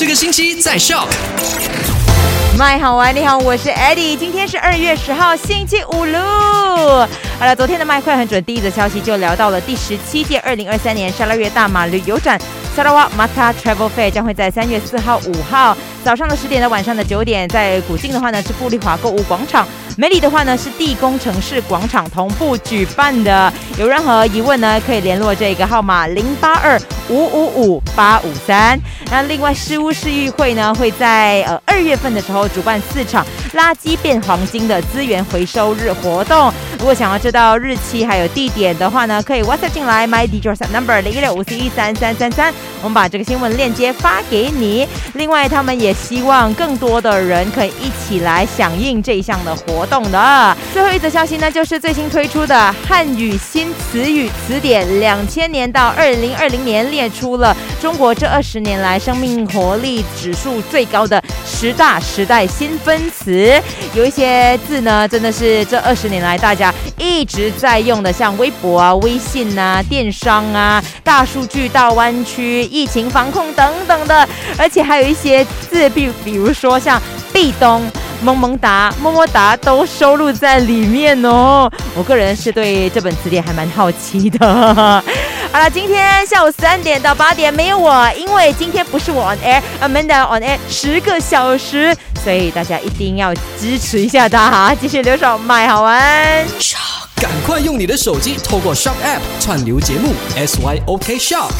这个星期在笑。麦好玩，你好，我是 Eddie，今天是二月十号，星期五喽。好了，昨天的麦快很准，第一则消息就聊到了第十七届二零二三年沙拉月大马旅游展 Sarawak Mata Travel Fair 将会在三月四号、五号早上的十点到晚上的九点，在古晋的话呢是布利华购物广场，美里的话呢是地宫城市广场同步举办的。有任何疑问呢，可以联络这个号码零八二五五五八五三。那另外，事务市议会呢会在呃二月份的时候主办四场垃圾变黄金的资源回收日活动。如果想要知道日期还有地点的话呢，可以 WhatsApp 进来，My DJ number 零一六五四一三三三三，我们把这个新闻链接发给你。另外，他们也希望更多的人可以一起来响应这一项的活动的。最后一则消息呢，就是最新推出的汉语新词语词典，两千年到二零二零年列出了中国这二十年来生命活力指数最高的十大时代新分词。有一些字呢，真的是这二十年来大家一直在用的，像微博啊、微信啊、电商啊、大数据、大湾区、疫情防控等等的，而且还有一些字，比比如说像壁咚。萌萌哒、么么哒都收录在里面哦。我个人是对这本词典还蛮好奇的。好了，今天下午三点到八点没有我，因为今天不是我 on air，Amanda on air 十个小时，所以大家一定要支持一下他哈，继续留守麦好玩。赶快用你的手机透过 Shop App 串流节目 SYOK Shop。